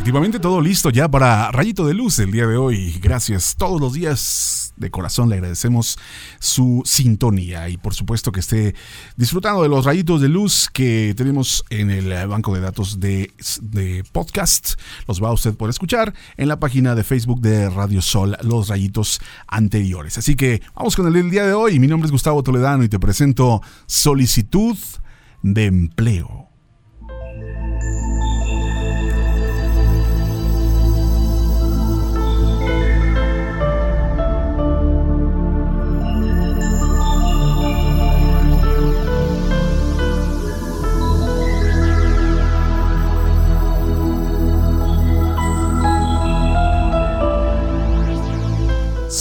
Efectivamente, todo listo ya para Rayito de Luz el día de hoy. Gracias. Todos los días de corazón le agradecemos su sintonía y por supuesto que esté disfrutando de los rayitos de luz que tenemos en el banco de datos de, de podcast. Los va a usted poder escuchar en la página de Facebook de Radio Sol, los rayitos anteriores. Así que vamos con el día de hoy. Mi nombre es Gustavo Toledano y te presento solicitud de empleo.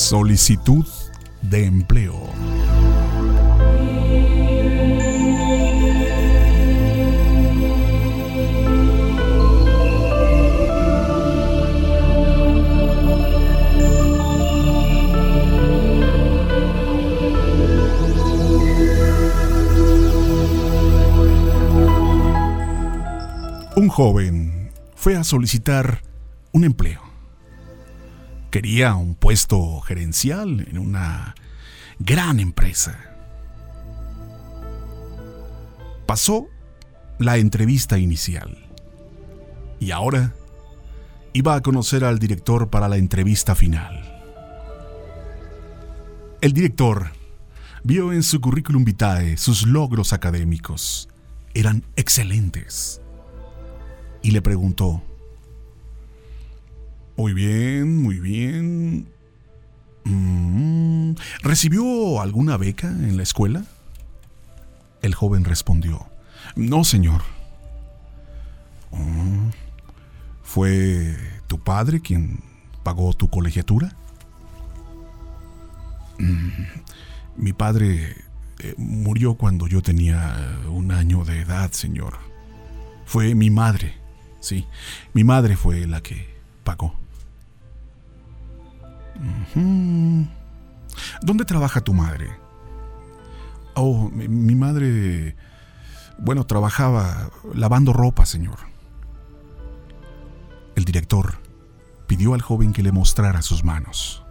Solicitud de empleo. Un joven fue a solicitar un empleo quería un puesto gerencial en una gran empresa. Pasó la entrevista inicial y ahora iba a conocer al director para la entrevista final. El director vio en su currículum vitae sus logros académicos. Eran excelentes. Y le preguntó, muy bien, muy bien. ¿Recibió alguna beca en la escuela? El joven respondió, No, señor. Oh, ¿Fue tu padre quien pagó tu colegiatura? Mm, mi padre eh, murió cuando yo tenía un año de edad, señor. Fue mi madre, sí. Mi madre fue la que pagó. ¿Dónde trabaja tu madre? Oh, mi, madre... Bueno, trabajaba lavando ropa, señor. El director pidió al joven que le mostrara sus manos.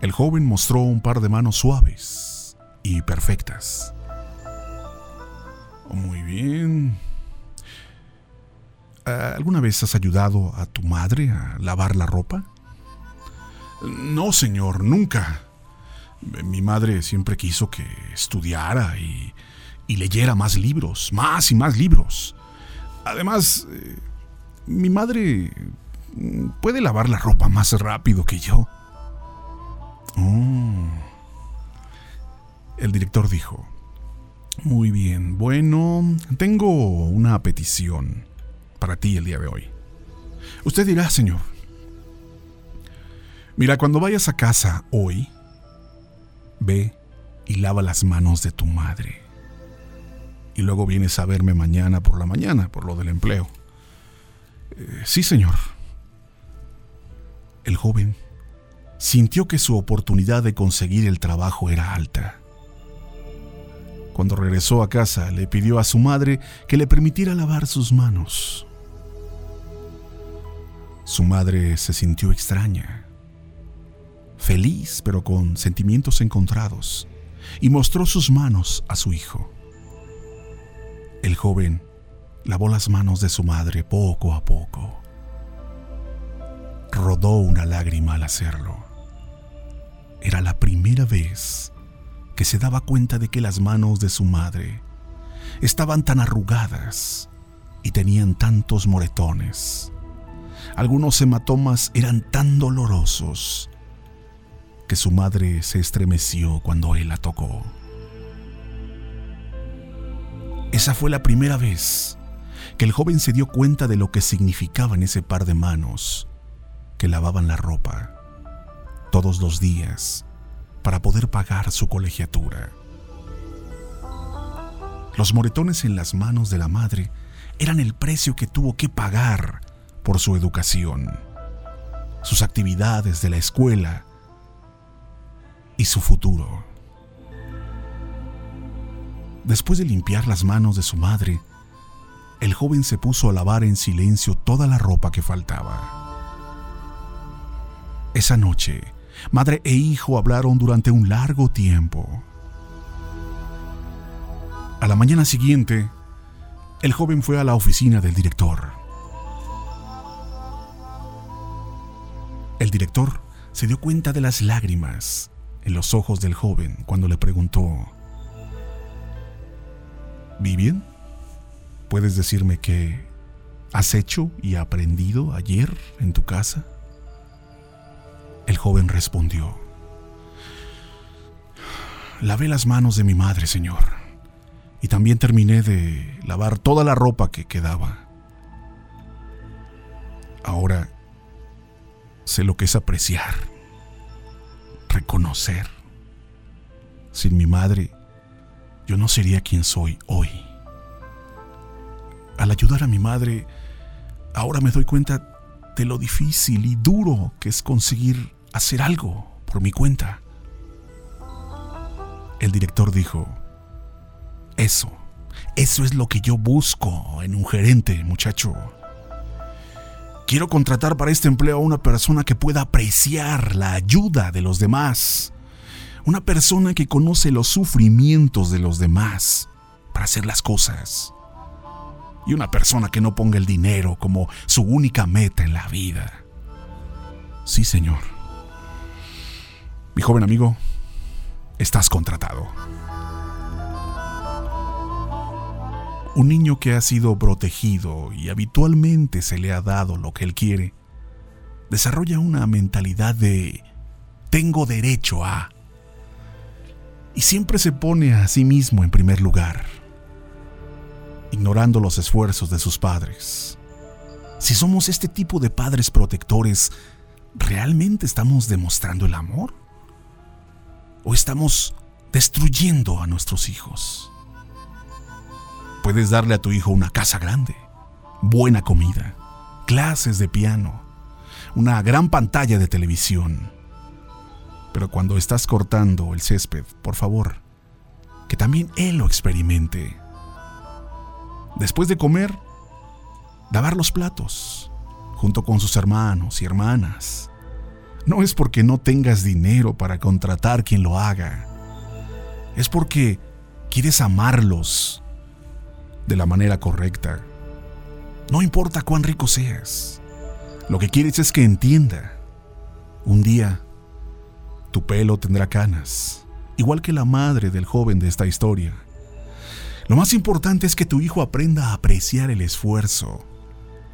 El joven mostró un par de manos suaves y perfectas. Muy bien. ¿Alguna vez has ayudado a tu madre a lavar la ropa? No, señor, nunca. Mi madre siempre quiso que estudiara y, leyera más libros, más y más libros. Además, eh, mi madre puede lavar la ropa más rápido que yo. Oh. El director dijo, muy bien, bueno, tengo una petición para ti el día de hoy. Usted dirá, señor, Mira, cuando vayas a casa hoy, ve y lava las manos de tu madre. Y luego vienes a verme mañana por la mañana, por lo del empleo. Eh, sí, señor. El joven sintió que su oportunidad de conseguir el trabajo era alta. Cuando regresó a casa, le pidió a su madre que le permitiera lavar sus manos. Su madre se sintió extraña feliz pero con sentimientos encontrados, y mostró sus manos a su hijo. El joven lavó las manos de su madre poco a poco. Rodó una lágrima al hacerlo. Era la primera vez que se daba cuenta de que las manos de su madre estaban tan arrugadas y tenían tantos moretones. Algunos hematomas eran tan dolorosos que su madre se estremeció cuando él la tocó. Esa fue la primera vez que el joven se dio cuenta de lo que significaban ese par de manos que lavaban la ropa todos los días para poder pagar su colegiatura. Los moretones en las manos de la madre eran el precio que tuvo que pagar por su educación, sus actividades de la escuela y su futuro. Después de limpiar las manos de su madre, el joven se puso a lavar en silencio toda la ropa que faltaba. Esa noche, madre e hijo hablaron durante un largo tiempo. A la mañana siguiente, el joven fue a la oficina del director. El director se dio cuenta de las lágrimas en los ojos del joven cuando le preguntó, ¿Vivian? ¿Puedes decirme qué has hecho y aprendido ayer en tu casa? El joven respondió, Lavé las manos de mi madre, señor y también terminé de lavar toda la ropa que quedaba. Ahora sé lo que es apreciar, reconocer. Sin mi madre, yo no sería quien soy hoy. Al ayudar a mi madre, ahora me doy cuenta de lo difícil y duro que es conseguir hacer algo por mi cuenta. El director dijo, eso, eso es lo que yo busco en un gerente, muchacho. Quiero contratar para este empleo a una persona que pueda apreciar la ayuda de los demás. Una persona que conoce los sufrimientos de los demás para hacer las cosas. Y una persona que no ponga el dinero como su única meta en la vida. Sí, señor. Mi joven amigo, estás contratado. Un niño que ha sido protegido y habitualmente se le ha dado lo que él quiere, desarrolla una mentalidad de tengo derecho a... Y siempre se pone a sí mismo en primer lugar, ignorando los esfuerzos de sus padres. Si somos este tipo de padres protectores, ¿realmente estamos demostrando el amor? ¿O estamos destruyendo a nuestros hijos? Puedes darle a tu hijo una casa grande, buena comida, clases de piano, una gran pantalla de televisión. Pero cuando estás cortando el césped, por favor, que también él lo experimente. Después de comer, lavar los platos, junto con sus hermanos y hermanas. No es porque no tengas dinero para contratar quien lo haga. Es porque quieres amarlos de la manera correcta. No importa cuán rico seas, lo que quieres es que entienda. Un día, tu pelo tendrá canas, igual que la madre del joven de esta historia. Lo más importante es que tu hijo aprenda a apreciar el esfuerzo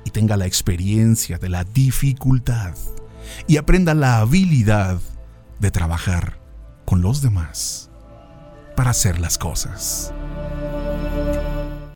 y tenga la experiencia de la dificultad y aprenda la habilidad de trabajar con los demás para hacer las cosas.